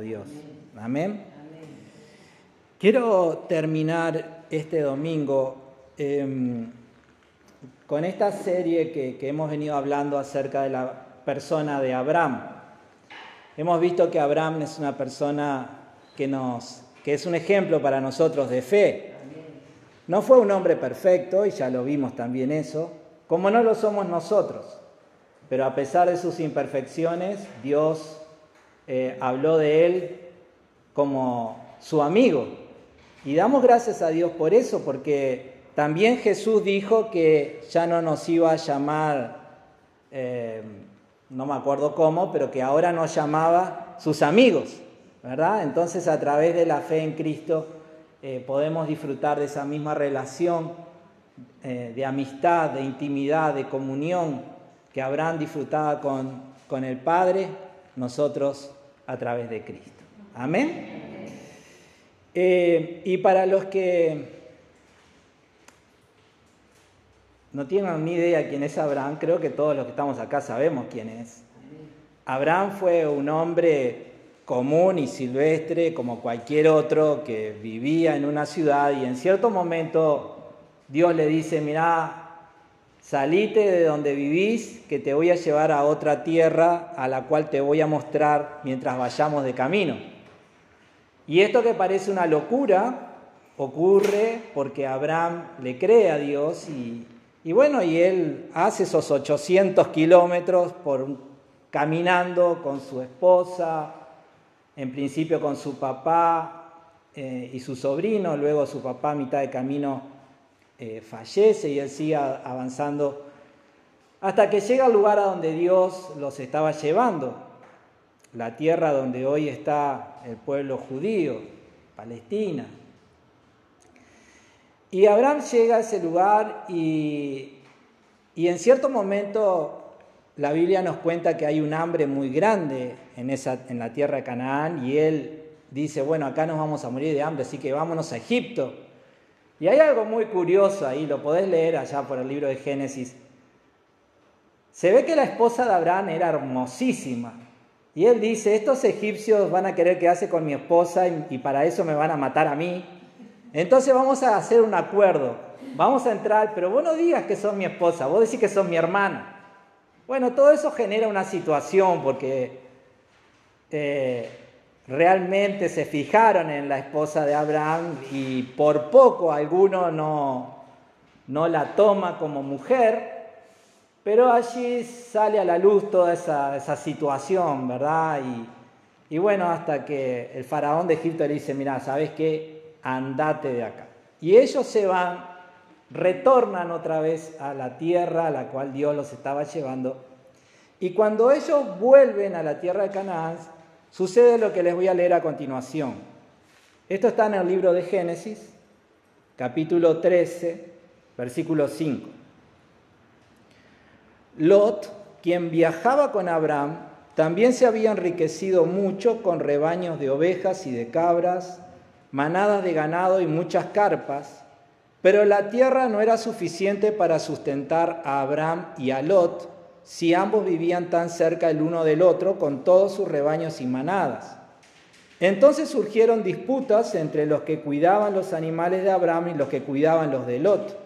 Dios. Amén. Quiero terminar este domingo em, con esta serie que, que hemos venido hablando acerca de la persona de Abraham. Hemos visto que Abraham es una persona que, nos, que es un ejemplo para nosotros de fe. No fue un hombre perfecto, y ya lo vimos también eso, como no lo somos nosotros. Pero a pesar de sus imperfecciones, Dios eh, habló de él como su amigo. Y damos gracias a Dios por eso, porque también Jesús dijo que ya no nos iba a llamar, eh, no me acuerdo cómo, pero que ahora nos llamaba sus amigos, ¿verdad? Entonces a través de la fe en Cristo eh, podemos disfrutar de esa misma relación de amistad, de intimidad, de comunión que Abraham disfrutaba con, con el Padre, nosotros a través de Cristo. Amén. Eh, y para los que no tienen ni idea quién es Abraham, creo que todos los que estamos acá sabemos quién es. Abraham fue un hombre común y silvestre como cualquier otro que vivía en una ciudad y en cierto momento Dios le dice, mira, Salite de donde vivís, que te voy a llevar a otra tierra a la cual te voy a mostrar mientras vayamos de camino. Y esto que parece una locura ocurre porque Abraham le cree a Dios y, bueno, y él hace esos 800 kilómetros por, caminando con su esposa, en principio con su papá eh, y su sobrino, luego su papá a mitad de camino eh, fallece y él sigue avanzando hasta que llega al lugar a donde Dios los estaba llevando, la tierra donde hoy está el pueblo judío, Palestina. Y Abraham llega a ese lugar y, y en cierto momento la Biblia nos cuenta que hay un hambre muy grande en, esa, en la tierra de Canaán y él dice, bueno, acá nos vamos a morir de hambre, así que vámonos a Egipto. Y hay algo muy curioso ahí, lo podés leer allá por el libro de Génesis. Se ve que la esposa de Abraham era hermosísima. Y él dice, estos egipcios van a querer quedarse con mi esposa y, para eso me van a matar a mí. Entonces vamos a hacer un acuerdo. Vamos a entrar, pero vos no digas que son mi esposa, vos decís que son mi hermana. Bueno, todo eso genera una situación porque eh, realmente se fijaron en la esposa de Abraham y por poco alguno no, no la toma como mujer, pero allí sale a la luz toda esa, esa situación, ¿verdad? Y, y, bueno, hasta que el faraón de Egipto le dice, mira, ¿sabes qué? Andate de acá. Y ellos se van, retornan otra vez a la tierra a la cual Dios los estaba llevando. Y cuando ellos vuelven a la tierra de Canaán, Sucede lo que les voy a leer a continuación. Esto está en el libro de Génesis, capítulo 13, versículo 5. Lot, quien viajaba con Abraham, también se había enriquecido mucho con rebaños de ovejas y de cabras, manadas de ganado y muchas carpas, pero la tierra no era suficiente para sustentar a Abraham y a Lot, si ambos vivían tan cerca el uno del otro con todos sus rebaños y manadas. Entonces surgieron disputas entre los que cuidaban los animales de Abraham y los que cuidaban los de Lot.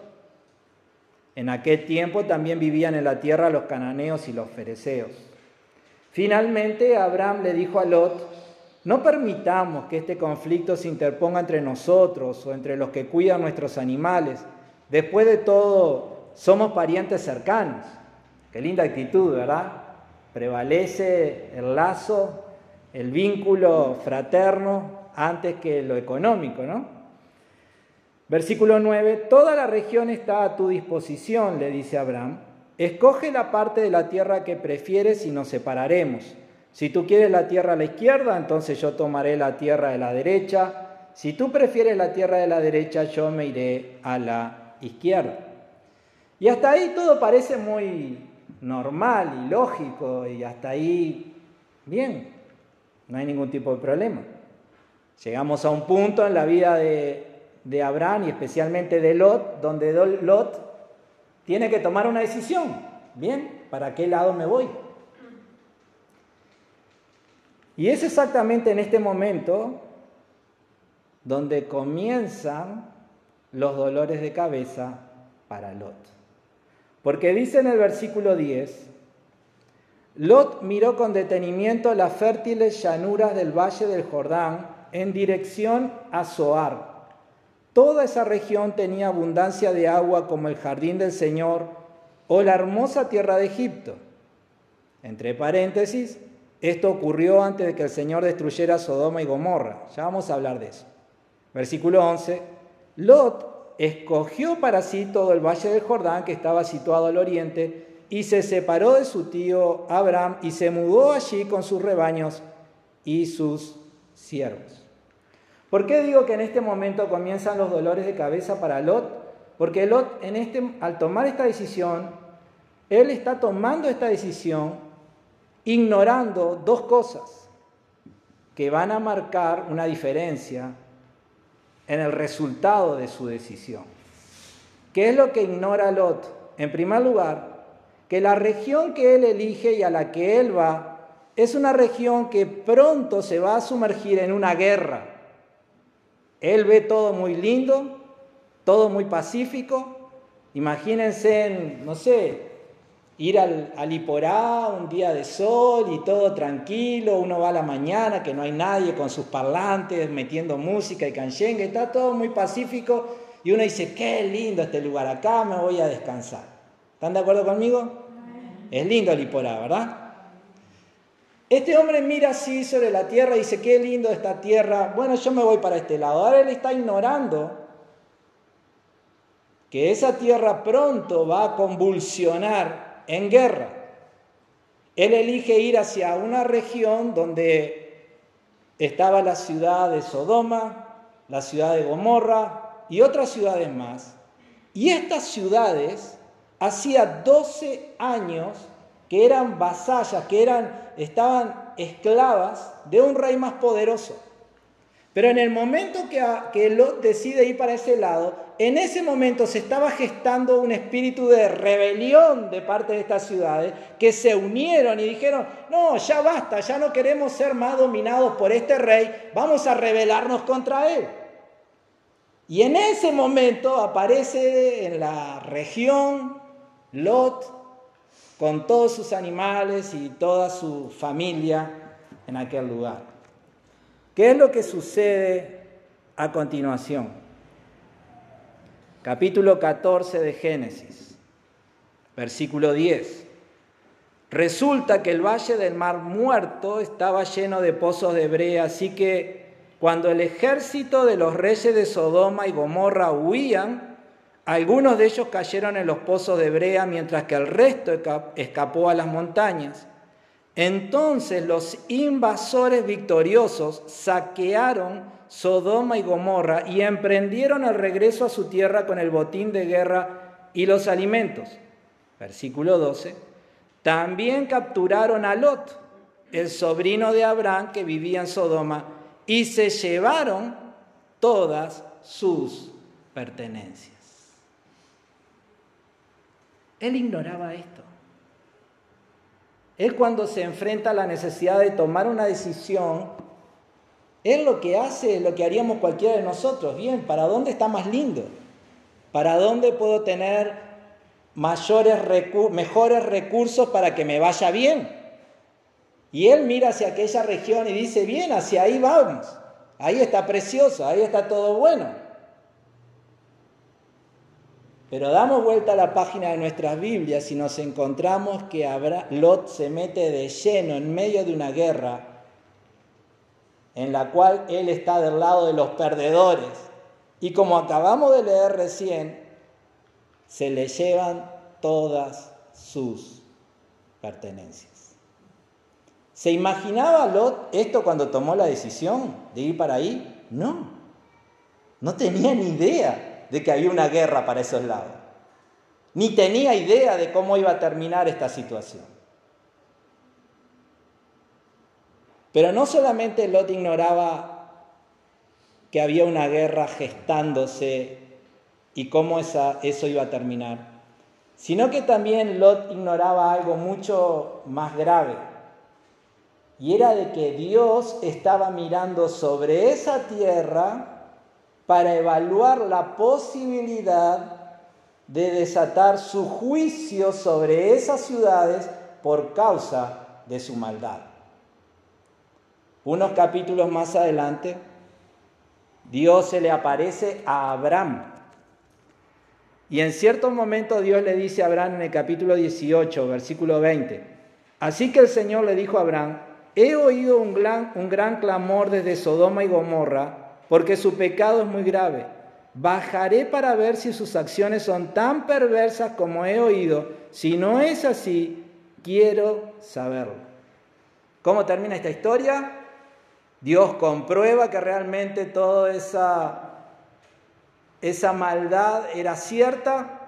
En aquel tiempo también vivían en la tierra los cananeos y los fereceos. Finalmente Abraham le dijo a Lot, no permitamos que este conflicto se interponga entre nosotros o entre los que cuidan nuestros animales. Después de todo, somos parientes cercanos. Qué linda actitud, ¿verdad? Prevalece el lazo, el vínculo fraterno antes que lo económico, ¿no? Versículo 9, toda la región está a tu disposición, le dice Abraham. Escoge la parte de la tierra que prefieres y nos separaremos. Si tú quieres la tierra a la izquierda, entonces yo tomaré la tierra de la derecha. Si tú prefieres la tierra de la derecha, yo me iré a la izquierda. Y hasta ahí todo parece muy normal y lógico y hasta ahí, bien, no hay ningún tipo de problema. Llegamos a un punto en la vida de, Abraham y especialmente de Lot, donde Lot tiene que tomar una decisión. Bien, ¿para qué lado me voy? Y es exactamente en este momento donde comienzan los dolores de cabeza para Lot. Porque dice en el versículo 10, Lot miró con detenimiento las fértiles llanuras del valle del Jordán en dirección a Zoar. Toda esa región tenía abundancia de agua como el jardín del Señor o la hermosa tierra de Egipto. Entre paréntesis, esto ocurrió antes de que el Señor destruyera Sodoma y Gomorra. Ya vamos a hablar de eso. Versículo 11. Lot escogió para sí todo el valle del Jordán que estaba situado al oriente y se separó de su tío Abraham y se mudó allí con sus rebaños y sus siervos. ¿Por qué digo que en este momento comienzan los dolores de cabeza para Lot? Porque Lot en este, al tomar esta decisión, él está tomando esta decisión ignorando dos cosas que van a marcar una diferencia en el resultado de su decisión. ¿Qué es lo que ignora Lot? En primer lugar, que la región que él elige y a la que él va es una región que pronto se va a sumergir en una guerra. Él ve todo muy lindo, todo muy pacífico. Imagínense, en, no sé, ir al, al Iporá un día de sol y todo tranquilo, uno va a la mañana que no hay nadie con sus parlantes metiendo música y canchengue, está todo muy pacífico y uno dice, qué lindo este lugar, acá me voy a descansar. ¿Están de acuerdo conmigo? Es lindo el Iporá, ¿verdad? Este hombre mira así sobre la tierra y dice, qué lindo esta tierra. Bueno, yo me voy para este lado. Ahora él está ignorando que esa tierra pronto va a convulsionar en guerra. Él elige ir hacia una región donde estaba la ciudad de Sodoma, la ciudad de Gomorra y otras ciudades más. Y estas ciudades hacía 12 años que eran vasallas, que eran, estaban esclavas de un rey más poderoso. Pero en el momento que, Lot decide ir para ese lado, en ese momento se estaba gestando un espíritu de rebelión de parte de estas ciudades que se unieron y dijeron, no, ya basta, ya no queremos ser más dominados por este rey, vamos a rebelarnos contra él. Y en ese momento aparece en la región Lot con todos sus animales y toda su familia en aquel lugar. ¿Qué es lo que sucede a continuación? Capítulo 14 de Génesis, versículo 10. Resulta que el valle del mar muerto estaba lleno de pozos de brea, así que cuando el ejército de los reyes de Sodoma y Gomorra huían, algunos de ellos cayeron en los pozos de brea, mientras que el resto escapó a las montañas. Entonces los invasores victoriosos saquearon Sodoma y Gomorra y emprendieron el regreso a su tierra con el botín de guerra y los alimentos. Versículo 12. También capturaron a Lot, el sobrino de Abraham que vivía en Sodoma, y se llevaron todas sus pertenencias. Él ignoraba esto. Él cuando se enfrenta a la necesidad de tomar una decisión, él lo que hace lo que haríamos cualquiera de nosotros. Bien, ¿para dónde está más lindo? ¿Para dónde puedo tener mayores mejores recursos para que me vaya bien? Y él mira hacia aquella región y dice, bien, hacia ahí vamos. Ahí está precioso, ahí está todo bueno. Pero damos vuelta a la página de nuestras Biblias y nos encontramos que Lot se mete de lleno en medio de una guerra en la cual él está del lado de los perdedores. Y como acabamos de leer recién, se le llevan todas sus pertenencias. ¿Se imaginaba Lot esto cuando tomó la decisión de ir para ahí? No, no tenía ni idea de que había una guerra para esos lados. Ni tenía idea de cómo iba a terminar esta situación. Pero no solamente Lot ignoraba que había una guerra gestándose y cómo esa, eso iba a terminar, sino que también Lot ignoraba algo mucho más grave. y era de que Dios estaba mirando sobre esa tierra para evaluar la posibilidad de desatar su juicio sobre esas ciudades por causa de su maldad. Unos capítulos más adelante, Dios se le aparece a Abraham. Y en cierto momento Dios le dice a Abraham en el capítulo 18, versículo 20, así que el Señor le dijo a Abraham, he oído un gran, un gran clamor desde Sodoma y Gomorra, porque su pecado es muy grave. Bajaré para ver si sus acciones son tan perversas como he oído. Si no es así, quiero saberlo. ¿Cómo termina esta historia? Dios comprueba que realmente toda esa, esa maldad era cierta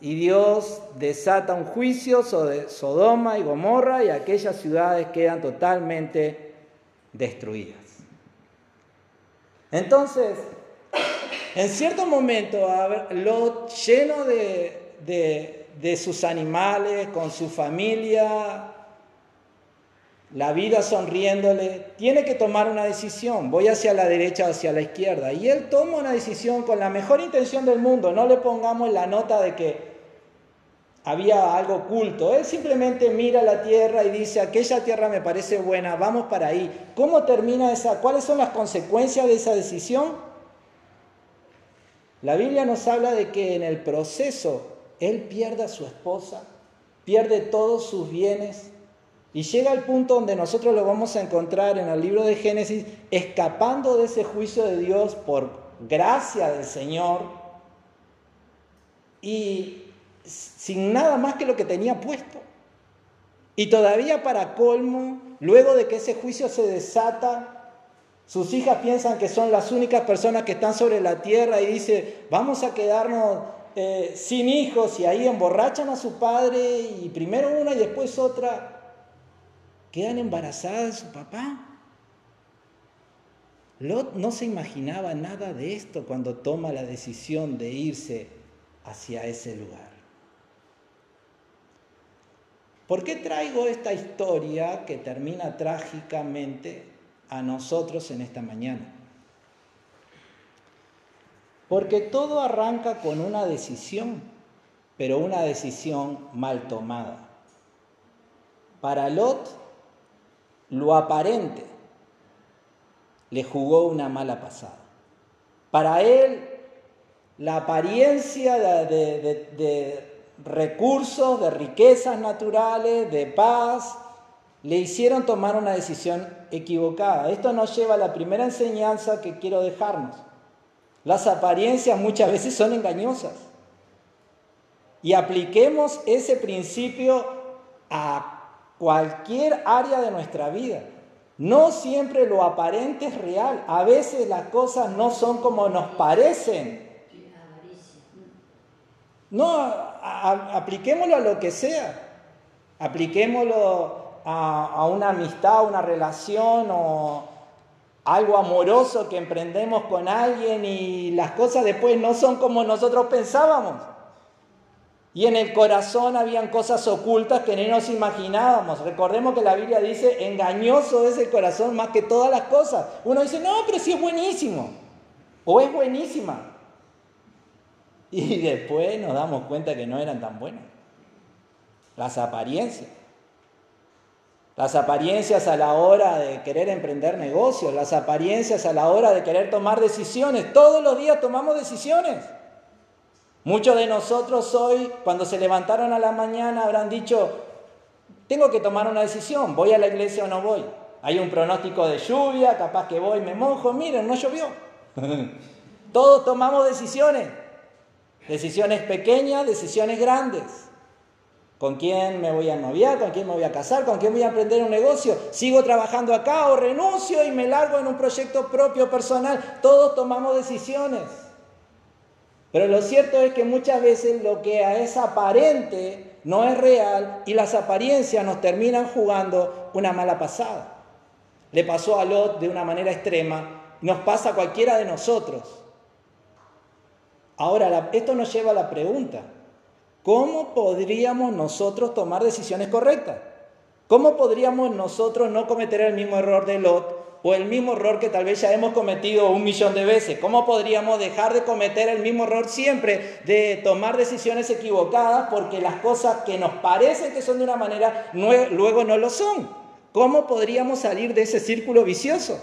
y Dios desata un juicio sobre Sodoma y Gomorra y aquellas ciudades quedan totalmente destruidas. Entonces, en cierto momento, Lot, lleno de, de sus animales, con su familia, la vida sonriéndole, tiene que tomar una decisión, voy hacia la derecha o hacia la izquierda. Y él toma una decisión con la mejor intención del mundo, no le pongamos la nota de que había algo oculto. Él simplemente mira la tierra y dice, aquella tierra me parece buena, vamos para ahí. ¿Cómo termina esa? ¿Cuáles son las consecuencias de esa decisión? La Biblia nos habla de que en el proceso él pierde a su esposa, pierde todos sus bienes y llega al punto donde nosotros lo vamos a encontrar en el libro de Génesis, escapando de ese juicio de Dios por gracia del Señor. Y sin nada más que lo que tenía puesto. Y todavía para colmo, luego de que ese juicio se desata, sus hijas piensan que son las únicas personas que están sobre la tierra y dice, vamos a quedarnos eh, sin hijos y ahí emborrachan a su padre y primero una y después otra, quedan embarazadas de su papá. Lot no se imaginaba nada de esto cuando toma la decisión de irse hacia ese lugar. ¿Por qué traigo esta historia que termina trágicamente a nosotros en esta mañana? Porque todo arranca con una decisión, pero una decisión mal tomada. Para Lot, lo aparente le jugó una mala pasada. Para él, la apariencia de, recursos, de riquezas naturales, de paz, le hicieron tomar una decisión equivocada. Esto nos lleva a la primera enseñanza que quiero dejarnos. Las apariencias muchas veces son engañosas. Y apliquemos ese principio a cualquier área de nuestra vida. No siempre lo aparente es real. A veces las cosas no son como nos parecen. No, apliquémoslo a lo que sea. Apliquémoslo a, a una amistad, una relación o algo amoroso que emprendemos con alguien y las cosas después no son como nosotros pensábamos. Y en el corazón habían cosas ocultas que ni nos imaginábamos. Recordemos que la Biblia dice, engañoso es el corazón más que todas las cosas. Uno dice, no, pero sí es buenísimo. O es buenísima. Y después nos damos cuenta que no eran tan buenas. Las apariencias. Las apariencias a la hora de querer emprender negocios, las apariencias a la hora de querer tomar decisiones. Todos los días tomamos decisiones. Muchos de nosotros hoy, cuando se levantaron a la mañana, habrán dicho, tengo que tomar una decisión, ¿voy a la iglesia o no voy? Hay un pronóstico de lluvia, capaz que voy, me mojo, miren, no llovió. Todos tomamos decisiones. Decisiones pequeñas, decisiones grandes. ¿Con quién me voy a noviar? ¿Con quién me voy a casar? ¿Con quién voy a emprender un negocio? ¿Sigo trabajando acá o renuncio y me largo en un proyecto propio personal? Todos tomamos decisiones. Pero lo cierto es que muchas veces lo que es aparente no es real y las apariencias nos terminan jugando una mala pasada. Le pasó a Lot de una manera extrema, nos pasa a cualquiera de nosotros. Ahora, esto nos lleva a la pregunta, ¿cómo podríamos nosotros tomar decisiones correctas? ¿Cómo podríamos nosotros no cometer el mismo error de Lot o el mismo error que tal vez ya hemos cometido un millón de veces? ¿Cómo podríamos dejar de cometer el mismo error siempre de tomar decisiones equivocadas porque las cosas que nos parecen que son de una manera luego no lo son? ¿Cómo podríamos salir de ese círculo vicioso?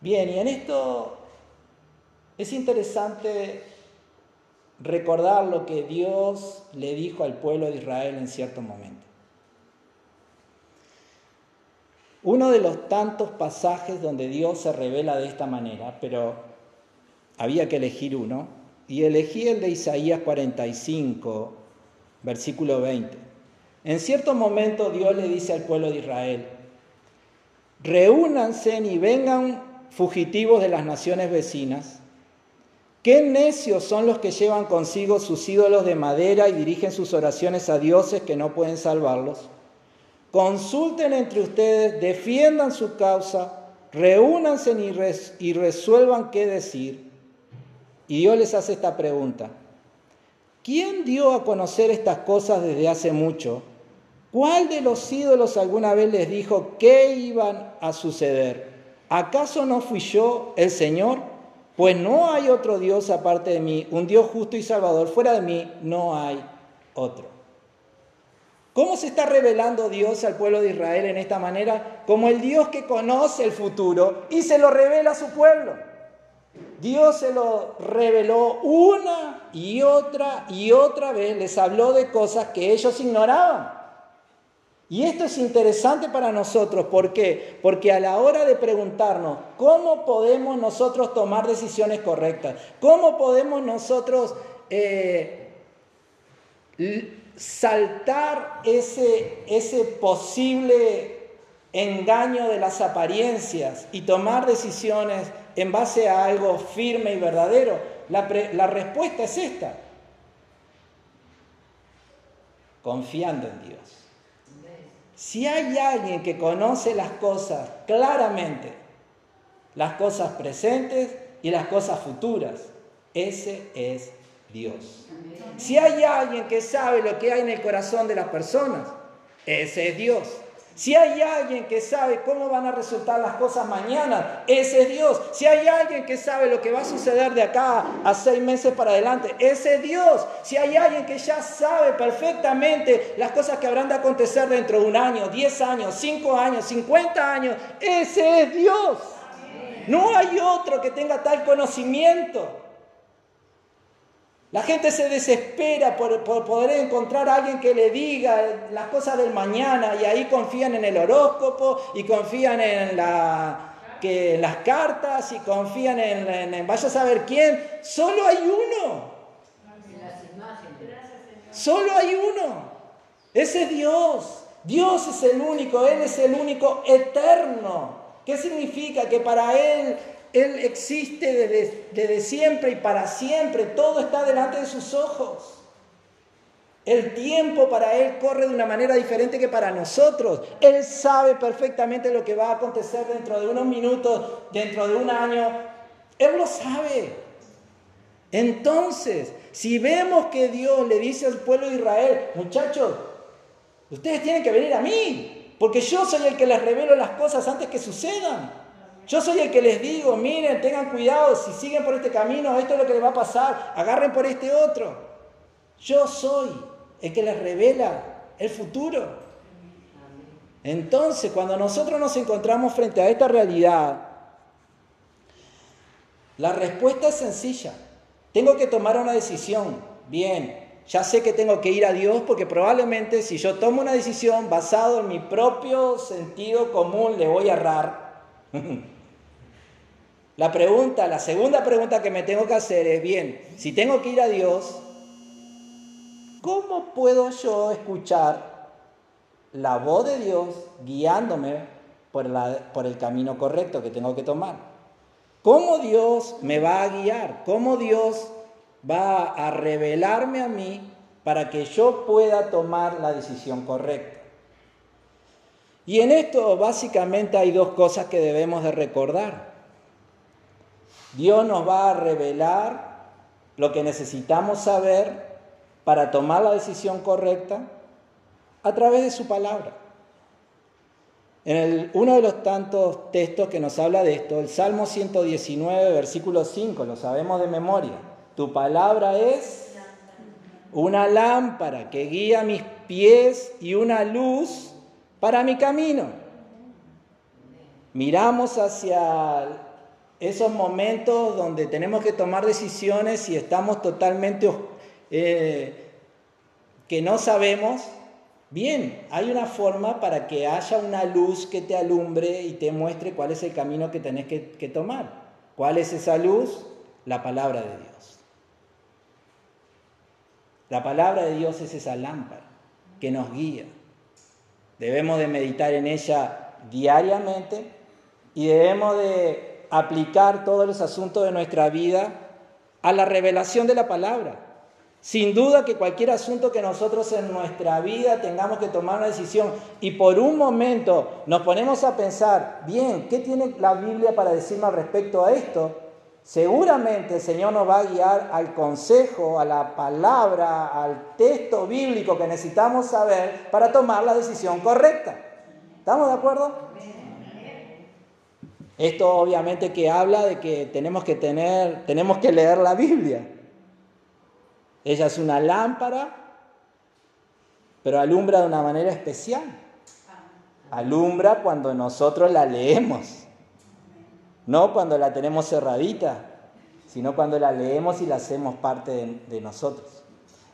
Bien, y en esto es interesante recordar lo que Dios le dijo al pueblo de Israel en cierto momento. Uno de los tantos pasajes donde Dios se revela de esta manera, pero había que elegir uno, y elegí el de Isaías 45, versículo 20. En cierto momento Dios le dice al pueblo de Israel, reúnanse y vengan fugitivos de las naciones vecinas Qué necios son los que llevan consigo sus ídolos de madera y dirigen sus oraciones a dioses que no pueden salvarlos. Consulten entre ustedes, defiendan su causa, reúnanse y, resuelvan qué decir. Y Dios les hace esta pregunta. ¿Quién dio a conocer estas cosas desde hace mucho? ¿Cuál de los ídolos alguna vez les dijo qué iban a suceder? ¿Acaso no fui yo, el Señor? Pues no hay otro Dios aparte de mí, un Dios justo y salvador. Fuera de mí no hay otro. ¿Cómo se está revelando Dios al pueblo de Israel en esta manera? Como el Dios que conoce el futuro y se lo revela a su pueblo. Dios se lo reveló una y otra y otra vez, les habló de cosas que ellos ignoraban. Y esto es interesante para nosotros, ¿por qué? Porque a la hora de preguntarnos cómo podemos nosotros tomar decisiones correctas, cómo podemos nosotros eh, saltar ese, ese posible engaño de las apariencias y tomar decisiones en base a algo firme y verdadero, la, la respuesta es esta, confiando en Dios. Si hay alguien que conoce las cosas claramente, las cosas presentes y las cosas futuras, ese es Dios. Si hay alguien que sabe lo que hay en el corazón de las personas, ese es Dios. Si hay alguien que sabe cómo van a resultar las cosas mañana, ese es Dios. Si hay alguien que sabe lo que va a suceder de acá a seis meses para adelante, ese es Dios. Si hay alguien que ya sabe perfectamente las cosas que habrán de acontecer dentro de un año, diez años, cinco años, cincuenta años, ese es Dios. No hay otro que tenga tal conocimiento. La gente se desespera por, poder encontrar a alguien que le diga las cosas del mañana y ahí confían en el horóscopo y confían en, las cartas y confían en, en, vaya a saber quién. Solo hay uno. Solo hay uno. Ese es Dios. Dios es el único, Él es el único eterno. ¿Qué significa? Que para Él él existe desde, siempre y para siempre. Todo está delante de sus ojos. El tiempo para Él corre de una manera diferente que para nosotros. Él sabe perfectamente lo que va a acontecer dentro de unos minutos, dentro de un año. Él lo sabe. Entonces, si vemos que Dios le dice al pueblo de Israel, muchachos, ustedes tienen que venir a mí, porque yo soy el que les revelo las cosas antes que sucedan. Yo soy el que les digo, miren, tengan cuidado, si siguen por este camino, esto es lo que les va a pasar, agarren por este otro. Yo soy el que les revela el futuro. Entonces, cuando nosotros nos encontramos frente a esta realidad, la respuesta es sencilla. Tengo que tomar una decisión. Bien, ya sé que tengo que ir a Dios porque probablemente si yo tomo una decisión basado en mi propio sentido común, le voy a errar. La pregunta, la segunda pregunta que me tengo que hacer es, bien, si tengo que ir a Dios, ¿cómo puedo yo escuchar la voz de Dios guiándome por, el camino correcto que tengo que tomar? ¿Cómo Dios me va a guiar? ¿Cómo Dios va a revelarme a mí para que yo pueda tomar la decisión correcta? Y en esto básicamente hay dos cosas que debemos de recordar. Dios nos va a revelar lo que necesitamos saber para tomar la decisión correcta A través de su palabra. En uno de los tantos textos que nos habla de esto, el Salmo 119, versículo 5, lo sabemos de memoria. Tu palabra es una lámpara que guía mis pies y una luz para mi camino. Miramos hacia esos momentos donde tenemos que tomar decisiones y estamos totalmente eh, que no sabemos. Bien, hay una forma para que haya una luz que te alumbre y te muestre cuál es el camino que tenés que tomar. ¿Cuál es esa luz? La palabra de Dios. La palabra de Dios es esa lámpara que nos guía. Debemos de meditar en ella diariamente y debemos de aplicar todos los asuntos de nuestra vida a la revelación de la palabra. Sin duda que cualquier asunto que nosotros en nuestra vida tengamos que tomar una decisión y por un momento nos ponemos a pensar, bien, ¿qué tiene la Biblia para decirme al respecto a esto? Seguramente el Señor nos va a guiar al consejo, a la palabra, al texto bíblico que necesitamos saber para tomar la decisión correcta. ¿Estamos de acuerdo? Esto obviamente que habla de que tenemos que tener, tenemos que leer la Biblia. Ella es una lámpara, pero alumbra de una manera especial. Alumbra cuando nosotros la leemos. No cuando la tenemos cerradita, sino cuando la leemos y la hacemos parte de, nosotros.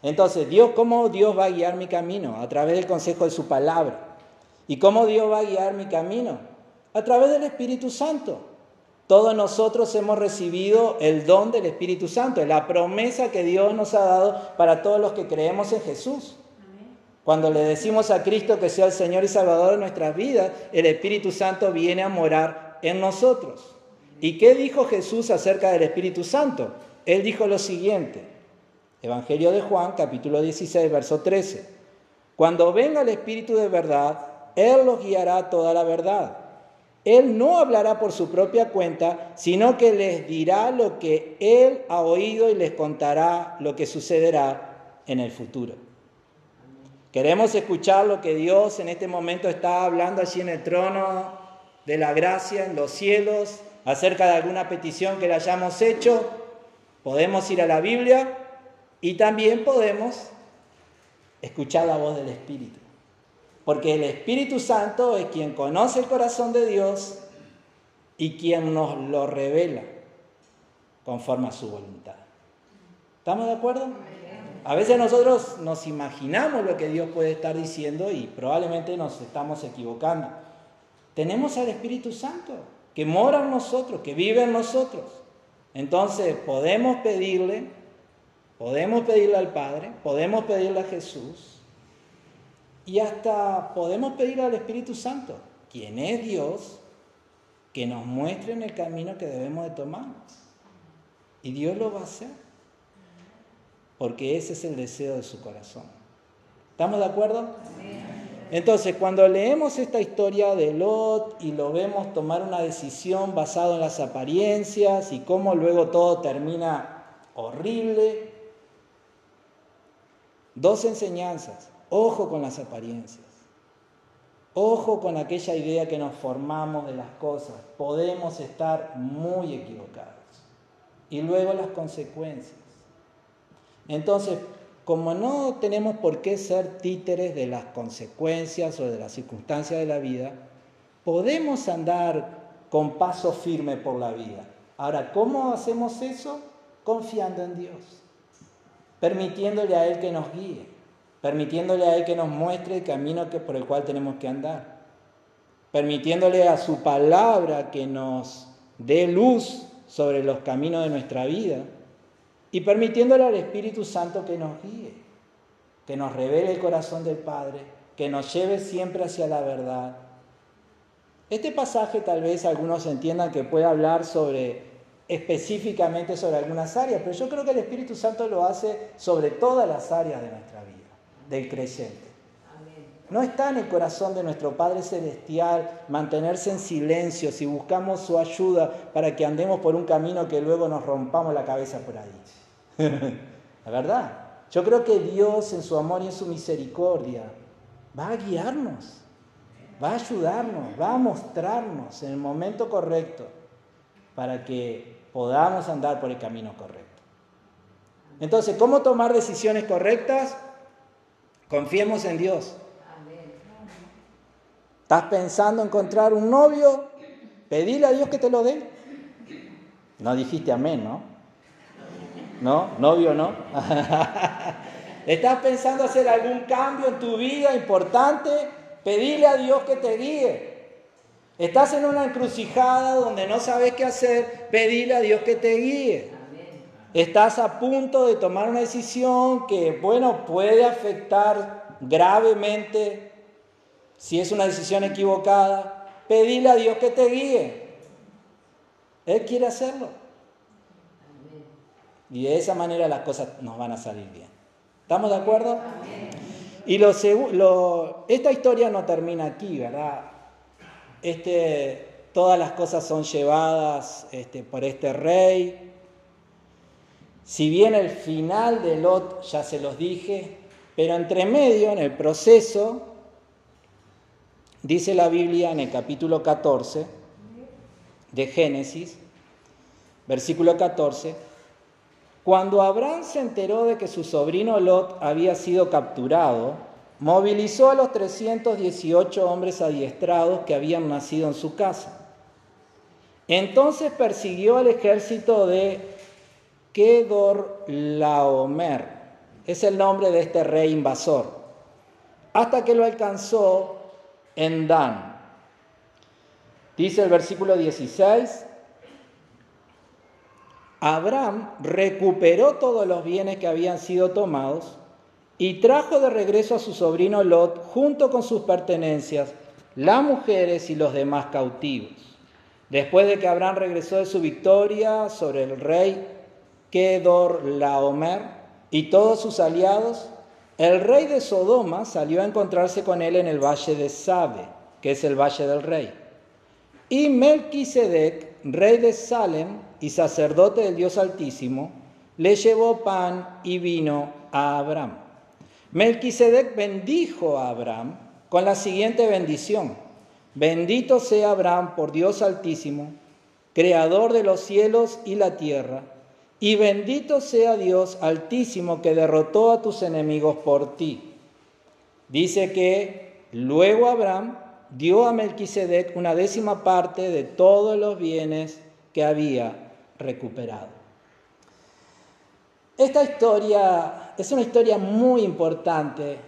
Entonces, Dios, ¿cómo Dios va a guiar mi camino? A través del consejo de su palabra. ¿Y cómo Dios va a guiar mi camino? A través del Espíritu Santo. Todos nosotros hemos recibido el don del Espíritu Santo, la promesa que Dios nos ha dado para todos los que creemos en Jesús. Cuando le decimos a Cristo que sea el Señor y Salvador de nuestras vidas, el Espíritu Santo viene a morar en nosotros. ¿Y qué dijo Jesús acerca del Espíritu Santo? Él dijo lo siguiente, Evangelio de Juan, capítulo 16, verso 13. Cuando venga el Espíritu de verdad, Él los guiará a toda la verdad. Él no hablará por su propia cuenta, sino que les dirá lo que Él ha oído y les contará lo que sucederá en el futuro. Queremos escuchar lo que Dios en este momento está hablando allí en el trono de la gracia, en los cielos, acerca de alguna petición que le hayamos hecho, podemos ir a la Biblia y también podemos escuchar la voz del Espíritu. Porque el Espíritu Santo es quien conoce el corazón de Dios y quien nos lo revela conforme a su voluntad. ¿Estamos de acuerdo? A veces nosotros nos imaginamos lo que Dios puede estar diciendo y probablemente nos estamos equivocando. Tenemos al Espíritu Santo que mora en nosotros, que vive en nosotros. Entonces podemos pedirle, podemos pedirle al Padre, podemos pedirle a Jesús y hasta podemos pedirle al Espíritu Santo, quien es Dios, que nos muestre en el camino que debemos de tomar. Y Dios lo va a hacer, porque ese es el deseo de su corazón. ¿Estamos de acuerdo? Entonces, cuando leemos esta historia de Lot y lo vemos tomar una decisión basada en las apariencias y cómo luego todo termina horrible, dos enseñanzas. Ojo con las apariencias. Ojo con aquella idea que nos formamos de las cosas. Podemos estar muy equivocados. Y luego las consecuencias. Entonces, como no tenemos por qué ser títeres de las consecuencias o de las circunstancias de la vida, podemos andar con paso firme por la vida. Ahora, ¿cómo hacemos eso? Confiando en Dios, permitiéndole a Él que nos guíe, permitiéndole a Él que nos muestre el camino que, por el cual tenemos que andar, permitiéndole a su palabra que nos dé luz sobre los caminos de nuestra vida y permitiéndole al Espíritu Santo que nos guíe, que nos revele el corazón del Padre, que nos lleve siempre hacia la verdad. Este pasaje tal vez algunos entiendan que puede hablar sobre específicamente sobre algunas áreas, pero yo creo que el Espíritu Santo lo hace sobre todas las áreas de nuestra vida, del creyente. No está en el corazón de nuestro Padre Celestial mantenerse en silencio si buscamos su ayuda para que andemos por un camino que luego nos rompamos la cabeza por ahí. la verdad. Yo creo que Dios en su amor y en su misericordia va a guiarnos, va a ayudarnos, va a mostrarnos en el momento correcto para que podamos andar por el camino correcto. Entonces, ¿cómo tomar decisiones correctas? Confiemos en Dios. ¿Estás pensando en encontrar un novio? Pedile a Dios que te lo dé. No dijiste amén, ¿no? ¿No? ¿Novio no? ¿Estás pensando hacer algún cambio en tu vida importante? Pedile a Dios que te guíe. Estás en una encrucijada donde no sabes qué hacer, pedile a Dios que te guíe. Estás a punto de tomar una decisión que, bueno, puede afectar gravemente si es una decisión equivocada. Pedile a Dios que te guíe. Él quiere hacerlo. Y de esa manera las cosas nos van a salir bien. ¿Estamos de acuerdo? Y lo, esta historia no termina aquí, ¿verdad? Este, todas las cosas son llevadas este, por este rey si bien el final de Lot ya se los dije, pero entre medio, en el proceso, dice la Biblia en el capítulo 14 de Génesis, versículo 14, cuando Abraham se enteró de que su sobrino Lot había sido capturado, movilizó a los 318 hombres adiestrados que habían nacido en su casa. Entonces persiguió al ejército de Kedor Laomer. Es el nombre de este rey invasor. Hasta que lo alcanzó en Dan. Dice el versículo 16. Abraham recuperó todos los bienes que habían sido tomados y trajo de regreso a su sobrino Lot junto con sus pertenencias, las mujeres y los demás cautivos. Después de que Abraham regresó de su victoria sobre el rey Kedor Laomer y todos sus aliados, el rey de Sodoma salió a encontrarse con él en el valle de Sabe, que es el valle del rey. Y Melquisedec, rey de Salem y sacerdote del Dios Altísimo, le llevó pan y vino a Abraham. Melquisedec bendijo a Abraham con la siguiente bendición: Bendito sea Abraham por Dios Altísimo, creador de los cielos y la tierra y bendito sea Dios altísimo que derrotó a tus enemigos por ti. Dice que luego Abraham dio a Melquisedec una décima parte de todos los bienes que había recuperado. Esta historia es una historia muy importante.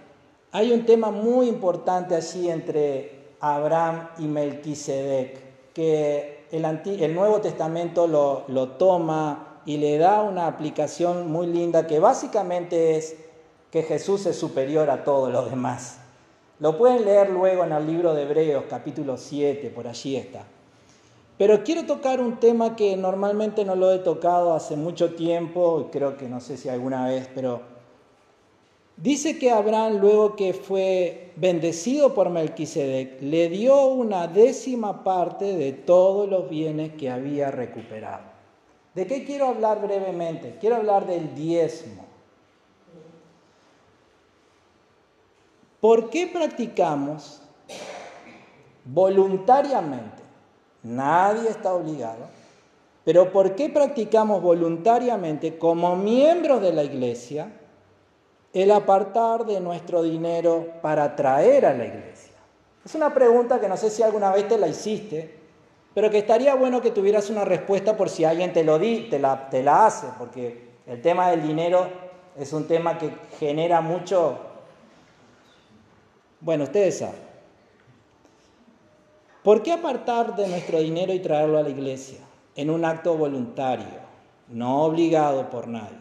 Hay un tema muy importante allí entre Abraham y Melquisedec, que el, Nuevo Testamento lo toma y le da una aplicación muy linda que básicamente es que Jesús es superior a todos los demás. Lo pueden leer luego en el libro de Hebreos capítulo 7, por allí está. Pero quiero tocar un tema que normalmente no lo he tocado hace mucho tiempo, creo que no sé si alguna vez, pero dice que Abraham luego que fue bendecido por Melquisedec, le dio una décima parte de todos los bienes que había recuperado. ¿De qué quiero hablar brevemente? Quiero hablar del diezmo. ¿Por qué practicamos voluntariamente? Nadie está obligado. Pero ¿por qué practicamos voluntariamente como miembros de la iglesia el apartar de nuestro dinero para traer a la iglesia? Es una pregunta que no sé si alguna vez te la hiciste, pero que estaría bueno que tuvieras una respuesta por si alguien te lo di, te la, te la hace, porque el tema del dinero es un tema que genera mucho... Bueno, ustedes saben. ¿Por qué apartar de nuestro dinero y traerlo a la iglesia en un acto voluntario, no obligado por nadie?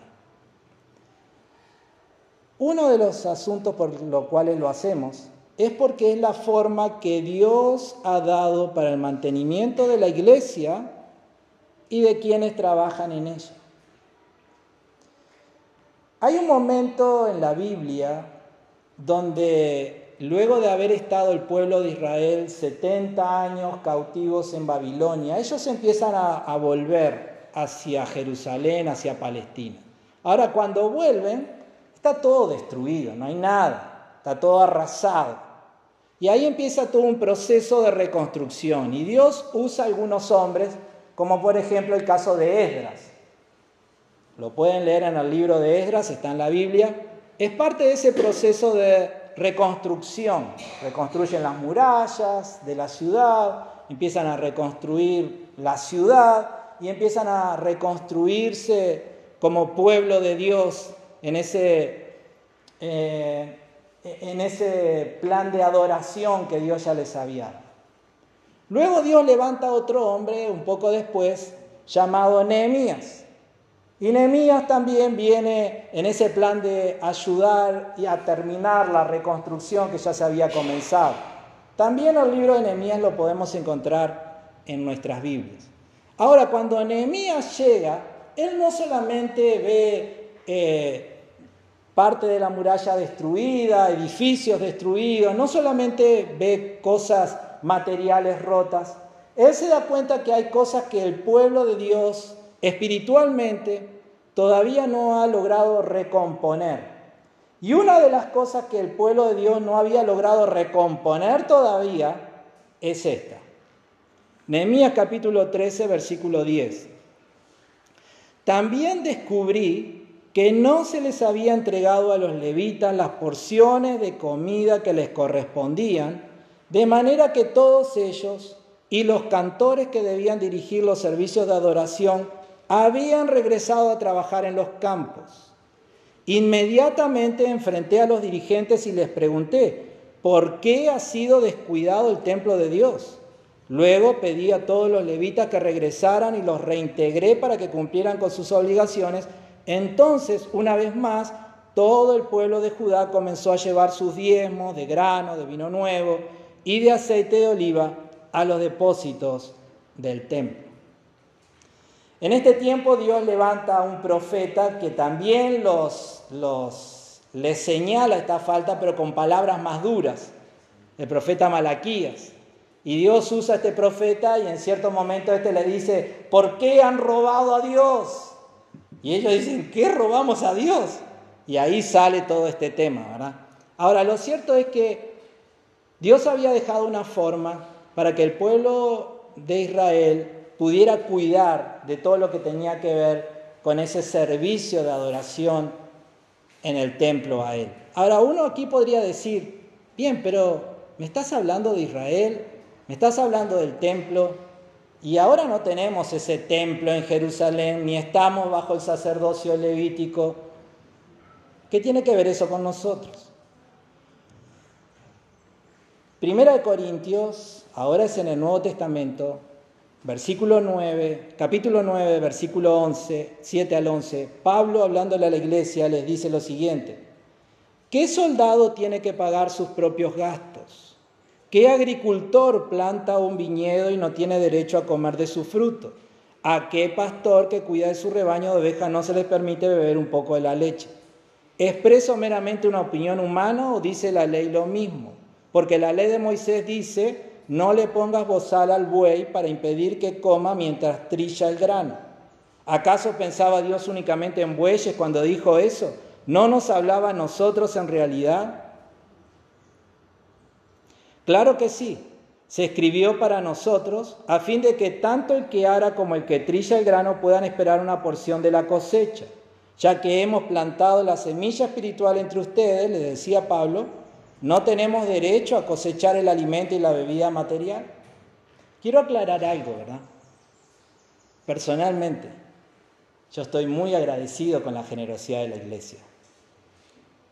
Uno de los asuntos por los cuales lo hacemos es porque es la forma que Dios ha dado para el mantenimiento de la iglesia y de quienes trabajan en ella. Hay un momento en la Biblia donde luego de haber estado el pueblo de Israel 70 años cautivos en Babilonia, ellos empiezan a, a volver hacia Jerusalén, hacia Palestina. Ahora cuando vuelven, está todo destruido, no hay nada, está todo arrasado. Y ahí empieza todo un proceso de reconstrucción. Y Dios usa algunos hombres, como por ejemplo el caso de Esdras. Lo pueden leer en el libro de Esdras, está en la Biblia. Es parte de ese proceso de reconstrucción. Reconstruyen las murallas de la ciudad, empiezan a reconstruir la ciudad y empiezan a reconstruirse como pueblo de Dios en ese, eh, en ese plan de adoración que Dios ya les había dado. Luego Dios levanta a otro hombre un poco después llamado Nehemías. Y Nehemías también viene en ese plan de ayudar y a terminar la reconstrucción que ya se había comenzado. También el libro de Nehemías lo podemos encontrar en nuestras Biblias. Ahora, cuando Nehemías llega, él no solamente ve eh, parte de la muralla destruida, edificios destruidos, no solamente ve cosas materiales rotas, él se da cuenta que hay cosas que el pueblo de Dios espiritualmente todavía no ha logrado recomponer. Y una de las cosas que el pueblo de Dios no había logrado recomponer todavía es esta. Nehemías capítulo 13, versículo 10. También descubrí que no se les había entregado a los levitas las porciones de comida que les correspondían, de manera que todos ellos y los cantores que debían dirigir los servicios de adoración habían regresado a trabajar en los campos. Inmediatamente enfrenté a los dirigentes y les pregunté, ¿por qué ha sido descuidado el templo de Dios? Luego pedí a todos los levitas que regresaran y los reintegré para que cumplieran con sus obligaciones entonces, una vez más, todo el pueblo de Judá comenzó a llevar sus diezmos de grano, de vino nuevo y de aceite de oliva a los depósitos del templo. En este tiempo Dios levanta a un profeta que también los, les señala esta falta, pero con palabras más duras, el profeta Malaquías. Y Dios usa a este profeta y en cierto momento este le dice, ¿por qué han robado a Dios? Y ellos dicen, ¿qué robamos a Dios? Y ahí sale todo este tema, ¿verdad? Ahora, lo cierto es que Dios había dejado una forma para que el pueblo de Israel pudiera cuidar de todo lo que tenía que ver con ese servicio de adoración en el templo a Él. Ahora, uno aquí podría decir, bien, pero ¿me estás hablando de Israel? ¿Me estás hablando del templo? Y ahora no tenemos ese templo en Jerusalén, ni estamos bajo el sacerdocio levítico. ¿Qué tiene que ver eso con nosotros? Primera de Corintios, ahora es en el Nuevo Testamento, versículo 9, capítulo 9, versículo 11, 7 al 11, Pablo hablándole a la iglesia les dice lo siguiente, ¿qué soldado tiene que pagar sus propios gastos? ¿Qué agricultor planta un viñedo y no tiene derecho a comer de su fruto? ¿A qué pastor que cuida de su rebaño de ovejas no se le permite beber un poco de la leche? ¿Expreso meramente una opinión humana o dice la ley lo mismo? Porque la ley de Moisés dice, no le pongas bozal al buey para impedir que coma mientras trilla el grano. ¿Acaso pensaba Dios únicamente en bueyes cuando dijo eso? ¿No nos hablaba a nosotros en realidad? Claro que sí, se escribió para nosotros a fin de que tanto el que ara como el que trilla el grano puedan esperar una porción de la cosecha, ya que hemos plantado la semilla espiritual entre ustedes, le decía Pablo, no tenemos derecho a cosechar el alimento y la bebida material. Quiero aclarar algo, ¿verdad? Personalmente, yo estoy muy agradecido con la generosidad de la iglesia.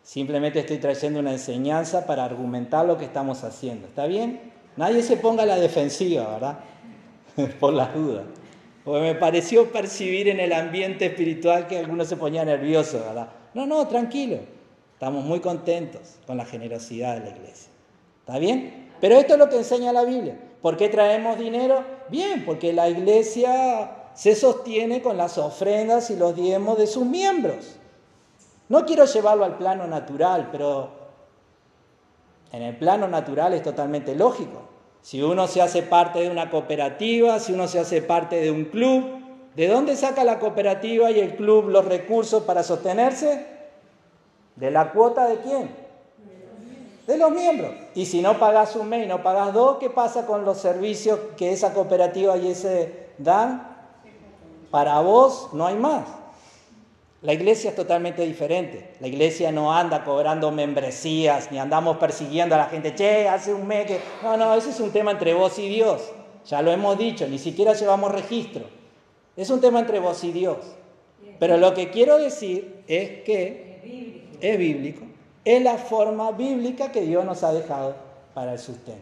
Simplemente estoy trayendo una enseñanza para argumentar lo que estamos haciendo. ¿Está bien? Nadie se ponga a la defensiva, ¿verdad? Por las dudas. Porque me pareció percibir en el ambiente espiritual que algunos se ponían nerviosos, ¿verdad? No, no, tranquilo. Estamos muy contentos con la generosidad de la iglesia. ¿Está bien? Pero esto es lo que enseña la Biblia. ¿Por qué traemos dinero? Bien, porque la iglesia se sostiene con las ofrendas y los diezmos de sus miembros. No quiero llevarlo al plano natural, pero en el plano natural es totalmente lógico. Si uno se hace parte de una cooperativa, si uno se hace parte de un club, ¿de dónde saca la cooperativa y el club los recursos para sostenerse? ¿De la cuota de quién? De los miembros. Y si no pagas un mes y no pagas dos, ¿qué pasa con los servicios que esa cooperativa y ese dan? Para vos no hay más. La iglesia es totalmente diferente. La iglesia no anda cobrando membresías, ni andamos persiguiendo a la gente, che, hace un mes que... No, no, ese es un tema entre vos y Dios. Ya lo hemos dicho, ni siquiera llevamos registro. Es un tema entre vos y Dios. Pero lo que quiero decir es que es bíblico, es la forma bíblica que Dios nos ha dejado para el sustento.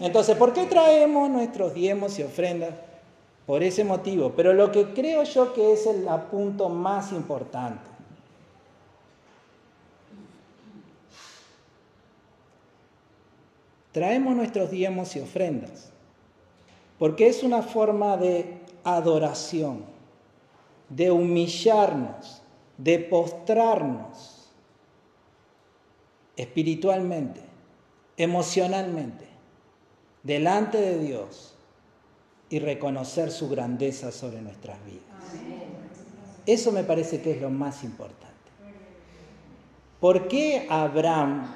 Entonces, ¿por qué traemos nuestros diezmos y ofrendas? Por ese motivo. Pero lo que creo yo que es el punto más importante. Traemos nuestros diezmos y ofrendas, porque es una forma de adoración, de humillarnos, de postrarnos espiritualmente, emocionalmente, delante de Dios y reconocer su grandeza sobre nuestras vidas. Eso me parece que es lo más importante. ¿Por qué Abraham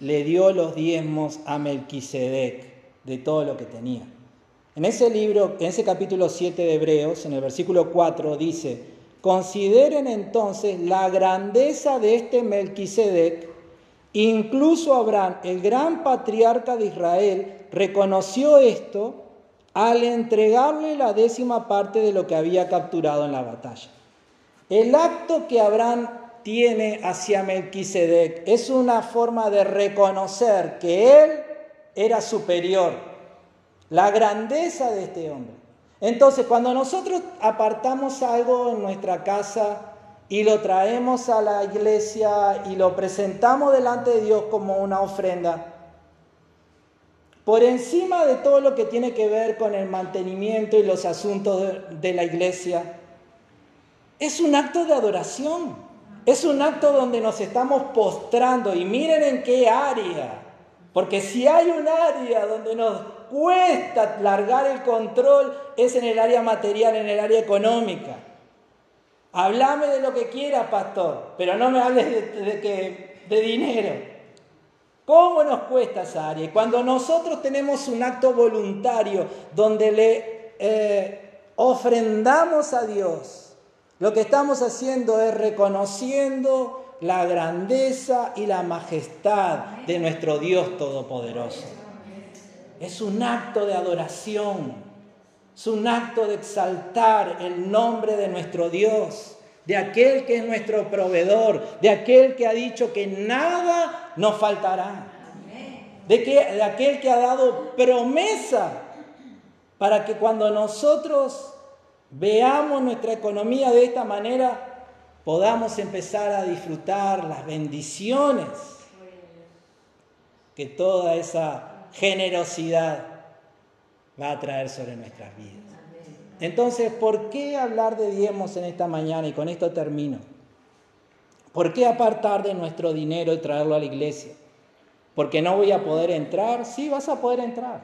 le dio los diezmos a Melquisedec de todo lo que tenía? En ese libro, en ese capítulo 7 de Hebreos, en el versículo 4 dice, consideren entonces la grandeza de este Melquisedec, incluso Abraham, el gran patriarca de Israel, reconoció esto al entregarle la décima parte de lo que había capturado en la batalla. El acto que Abraham tiene hacia Melquisedec es una forma de reconocer que él era superior, la grandeza de este hombre. Entonces, cuando nosotros apartamos algo en nuestra casa y lo traemos a la iglesia y lo presentamos delante de Dios como una ofrenda, por encima de todo lo que tiene que ver con el mantenimiento y los asuntos de, la iglesia, es un acto de adoración. Es un acto donde nos estamos postrando y miren en qué área. Porque si hay un área donde nos cuesta largar el control es en el área material, en el área económica. Háblame de lo que quieras, pastor, pero no me hables de, de dinero. ¿Cómo nos cuesta esa área? Y cuando nosotros tenemos un acto voluntario donde le eh, ofrendamos a Dios, lo que estamos haciendo es reconociendo la grandeza y la majestad de nuestro Dios Todopoderoso. Es un acto de adoración, es un acto de exaltar el nombre de nuestro Dios de aquel que es nuestro proveedor, de aquel que ha dicho que nada nos faltará, de, que, de aquel que ha dado promesa para que cuando nosotros veamos nuestra economía de esta manera, podamos empezar a disfrutar las bendiciones que toda esa generosidad va a traer sobre nuestras vidas. Entonces, ¿por qué hablar de diezmos en esta mañana? Y con esto termino. ¿Por qué apartar de nuestro dinero y traerlo a la iglesia? ¿Porque no voy a poder entrar? Sí, vas a poder entrar.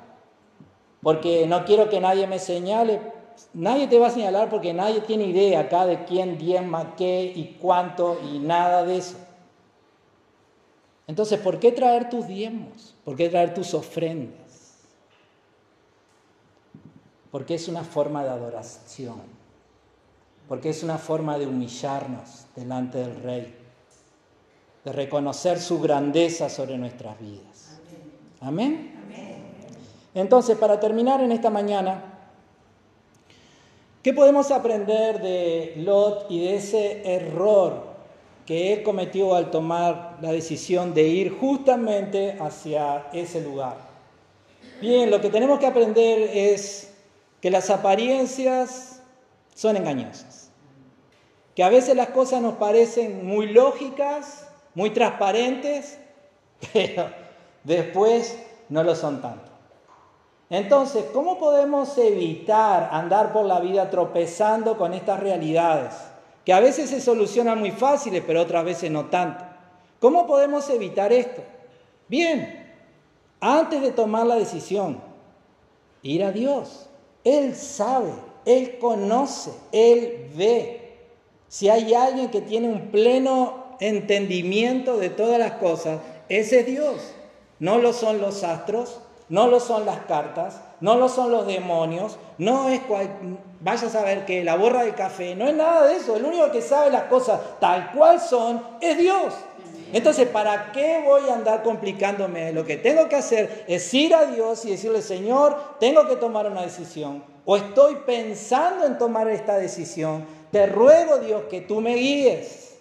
Porque no quiero que nadie me señale. Nadie te va a señalar porque nadie tiene idea acá de quién diezma, qué y cuánto y nada de eso. Entonces, ¿por qué traer tus diezmos? ¿Por qué traer tus ofrendas? Porque es una forma de adoración, porque es una forma de humillarnos delante del Rey, de reconocer su grandeza sobre nuestras vidas. Amén. Entonces, para terminar en esta mañana, ¿qué podemos aprender de Lot y de ese error que él cometió al tomar la decisión de ir justamente hacia ese lugar? Bien, lo que tenemos que aprender es que las apariencias son engañosas, que a veces las cosas nos parecen muy lógicas, muy transparentes, pero después no lo son tanto. Entonces, ¿cómo podemos evitar andar por la vida tropezando con estas realidades? Que a veces se solucionan muy fáciles, pero otras veces no tanto. ¿Cómo podemos evitar esto? Bien, antes de tomar la decisión, ir a Dios. Él sabe, Él conoce, Él ve. Si hay alguien que tiene un pleno entendimiento de todas las cosas, ese es Dios. no lo son los astros, no lo son las cartas, no lo son los demonios, no es cual, vaya a saber que la borra de café, no es nada de eso, el único que sabe las cosas tal cual son es Dios. Entonces, ¿para qué voy a andar complicándome? Lo que tengo que hacer es ir a Dios y decirle, Señor, tengo que tomar una decisión. O estoy pensando en tomar esta decisión. Te ruego, Dios, que tú me guíes.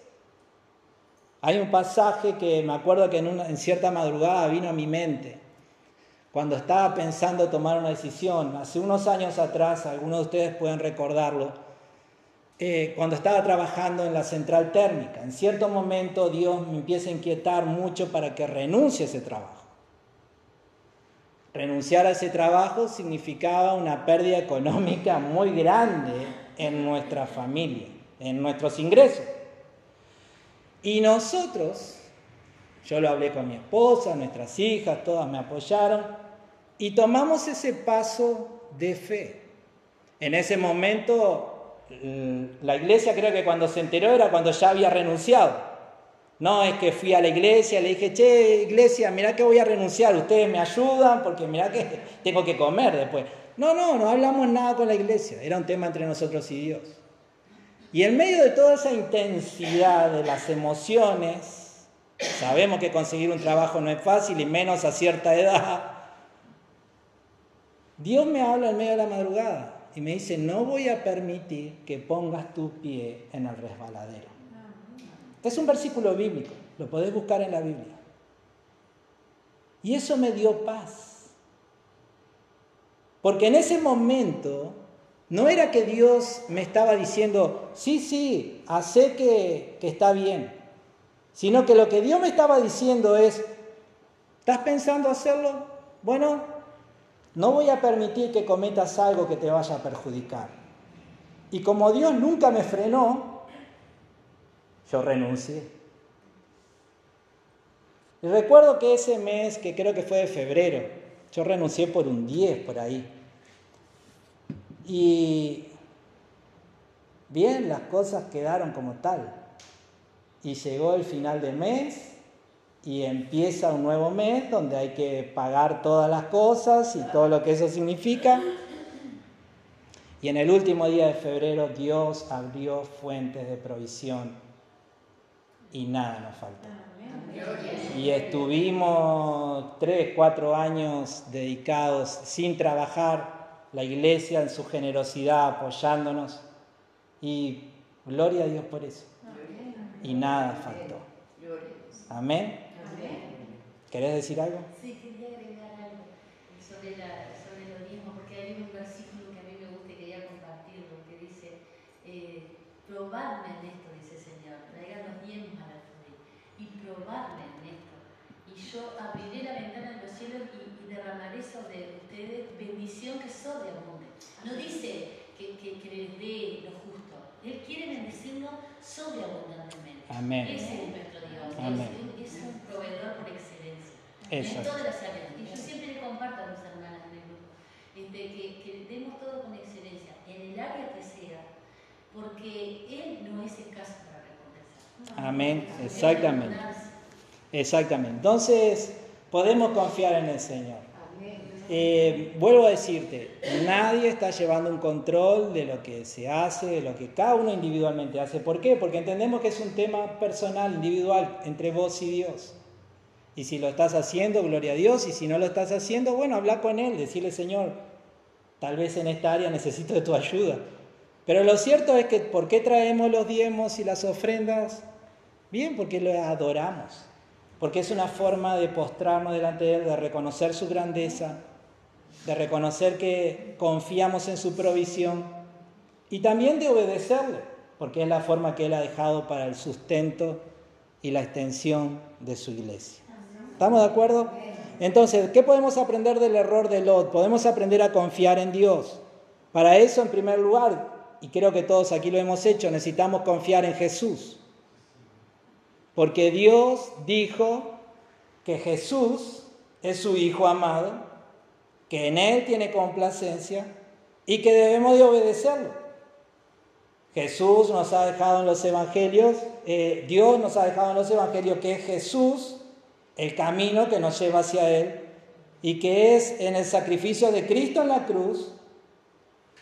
Hay un pasaje que me acuerdo que en, en cierta madrugada vino a mi mente. Cuando estaba pensando tomar una decisión, hace unos años atrás, algunos de ustedes pueden recordarlo, eh, cuando estaba trabajando en la central térmica. En cierto momento Dios me empieza a inquietar mucho para que renuncie a ese trabajo. Renunciar a ese trabajo significaba una pérdida económica muy grande en nuestra familia, en nuestros ingresos. Y nosotros, yo lo hablé con mi esposa, nuestras hijas, todas me apoyaron, y tomamos ese paso de fe. En ese momento la iglesia creo que cuando se enteró era cuando ya había renunciado. No es que fui a la iglesia, le dije, che, iglesia, mirá que voy a renunciar, ustedes me ayudan porque mirá que tengo que comer después. No, no, no hablamos nada con la iglesia, era un tema entre nosotros y Dios. Y en medio de toda esa intensidad de las emociones, sabemos que conseguir un trabajo no es fácil y menos a cierta edad, Dios me habla en medio de la madrugada y me dice, no voy a permitir que pongas tu pie en el resbaladero. Es un versículo bíblico, lo podés buscar en la Biblia. Y eso me dio paz. Porque en ese momento no era que Dios me estaba diciendo, sí, sí, hace que, que está bien. Sino que lo que Dios me estaba diciendo es, ¿estás pensando hacerlo? Bueno, no voy a permitir que cometas algo que te vaya a perjudicar. Y como Dios nunca me frenó, yo renuncié. Y recuerdo que ese mes, que creo que fue de febrero, yo renuncié por un 10 por ahí. Y bien, las cosas quedaron como tal. Y llegó el final del mes y empieza un nuevo mes donde hay que pagar todas las cosas y todo lo que eso significa. Y en el último día de febrero Dios abrió fuentes de provisión y nada nos faltó. Y estuvimos tres, cuatro años dedicados sin trabajar, la iglesia en su generosidad apoyándonos y gloria a Dios por eso. Y nada faltó. Amén. ¿Querés decir algo? Sí, quería agregar algo sobre, la, sobre lo mismo, porque hay un versículo que a mí me gusta y quería compartirlo, que dice, eh, probadme en esto, dice el Señor, traigan los diezmos a la y probadme en esto. Y yo abriré la ventana de los cielos y, derramaré sobre ustedes bendición que sobreabunde. No dice que, que, que les dé lo justo, Él quiere bendecirnos sobreabundantemente. Amén. Ese es nuestro Dios, Amén. Es, es un proveedor por excelencia. Eso. Todas las áreas. Y yo siempre le comparto a mis hermanas en el grupo este, que, que demos todo con excelencia, en el área que sea, porque Él no es escaso para recompensar. Amén, exactamente. Exactamente. Entonces, podemos confiar en el Señor. Eh, vuelvo a decirte, nadie está llevando un control de lo que se hace, de lo que cada uno individualmente hace. ¿Por qué? Porque entendemos que es un tema personal, individual, entre vos y Dios. Y si lo estás haciendo, gloria a Dios. Y si no lo estás haciendo, bueno, habla con Él, decirle, Señor, tal vez en esta área necesito de tu ayuda. Pero lo cierto es que, ¿por qué traemos los diezmos y las ofrendas? Bien, porque lo adoramos. Porque es una forma de postrarnos delante de Él, de reconocer su grandeza, de reconocer que confiamos en su provisión y también de obedecerle, porque es la forma que Él ha dejado para el sustento y la extensión de su iglesia. ¿Estamos de acuerdo? Entonces, ¿qué podemos aprender del error de Lot? Podemos aprender a confiar en Dios. Para eso, en primer lugar, y creo que todos aquí lo hemos hecho, necesitamos confiar en Jesús. Porque Dios dijo que Jesús es su Hijo amado, que en Él tiene complacencia y que debemos de obedecerlo. Jesús nos ha dejado en los evangelios, eh, Dios nos ha dejado en los evangelios que es Jesús el camino que nos lleva hacia Él y que es en el sacrificio de Cristo en la cruz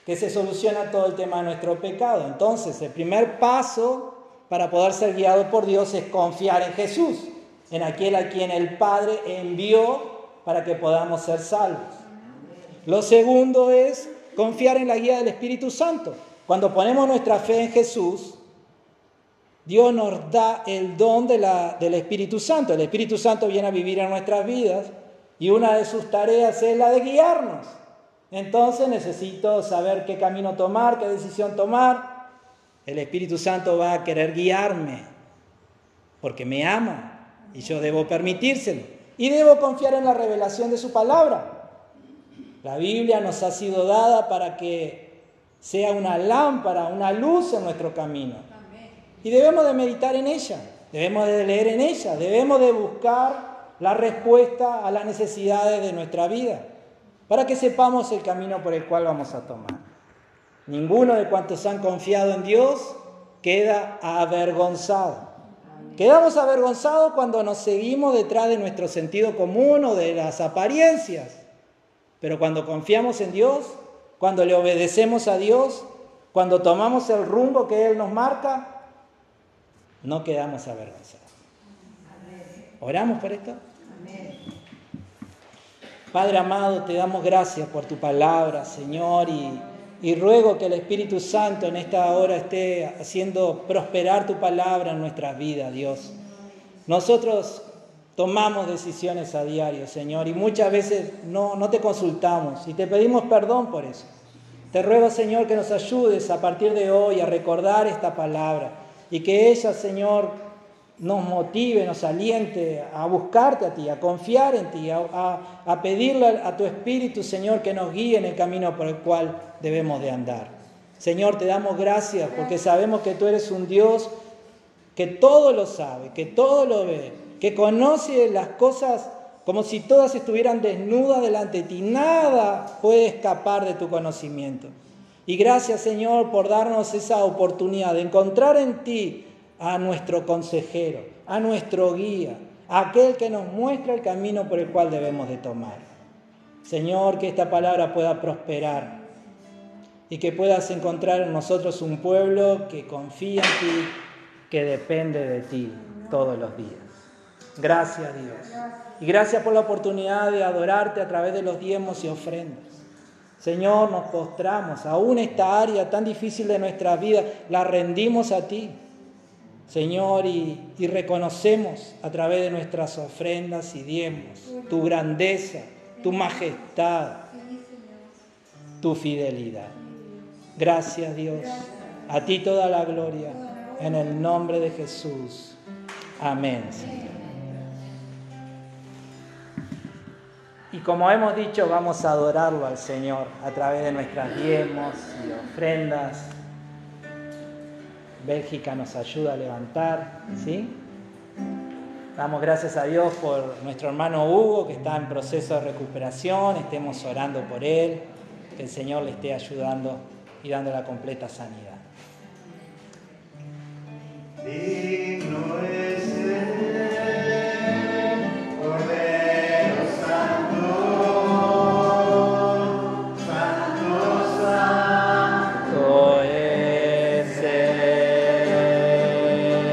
que se soluciona todo el tema de nuestro pecado. Entonces, el primer paso para poder ser guiado por Dios es confiar en Jesús, en aquel a quien el Padre envió para que podamos ser salvos. Lo segundo es confiar en la guía del Espíritu Santo. Cuando ponemos nuestra fe en Jesús, Dios nos da el don del Espíritu Santo. El Espíritu Santo viene a vivir en nuestras vidas y una de sus tareas es la de guiarnos. Entonces necesito saber qué camino tomar, qué decisión tomar. El Espíritu Santo va a querer guiarme porque me ama y yo debo permitírselo. Y debo confiar en la revelación de su palabra. La Biblia nos ha sido dada para que sea una lámpara, una luz en nuestro camino. Y debemos de meditar en ella, debemos de leer en ella, debemos de buscar la respuesta a las necesidades de nuestra vida, para que sepamos el camino por el cual vamos a tomar. Ninguno de cuantos han confiado en Dios queda avergonzado. Quedamos avergonzados cuando nos seguimos detrás de nuestro sentido común o de las apariencias. Pero cuando confiamos en Dios, cuando le obedecemos a Dios, cuando tomamos el rumbo que Él nos marca, no quedamos avergonzados. ¿Oramos por esto? Padre amado, te damos gracias por tu palabra, Señor, y y ruego que el Espíritu Santo en esta hora esté haciendo prosperar tu palabra en nuestras vidas, Dios. Nosotros tomamos decisiones a diario, Señor, y muchas veces no, no te consultamos y te pedimos perdón por eso. Te ruego, Señor, que nos ayudes a partir de hoy a recordar esta palabra y que ella, Señor, nos motive, nos aliente a buscarte a ti, a confiar en ti, a, pedirle a tu Espíritu, Señor, que nos guíe en el camino por el cual debemos de andar. Señor, te damos gracias porque sabemos que tú eres un Dios que todo lo sabe, que todo lo ve, que conoce las cosas como si todas estuvieran desnudas delante de ti. Nada puede escapar de tu conocimiento. Y gracias, Señor, por darnos esa oportunidad de encontrar en ti a nuestro consejero, a nuestro guía, a aquel que nos muestra el camino por el cual debemos de tomar. Señor, que esta palabra pueda prosperar y que puedas encontrar en nosotros un pueblo que confía en ti, que depende de ti todos los días. Gracias Dios. Y gracias por la oportunidad de adorarte a través de los diezmos y ofrendas. Señor, nos postramos, aún esta área tan difícil de nuestra vida, la rendimos a ti. Señor, y, reconocemos a través de nuestras ofrendas y diezmos tu grandeza, tu majestad, tu fidelidad. Gracias Dios. A ti toda la gloria. En el nombre de Jesús. Amén. Y como hemos dicho, vamos a adorarlo al Señor a través de nuestras diezmos y ofrendas. Bélgica nos ayuda a levantar, ¿sí? Damos gracias a Dios por nuestro hermano Hugo que está en proceso de recuperación, estemos orando por él, que el Señor le esté ayudando y dando la completa sanidad.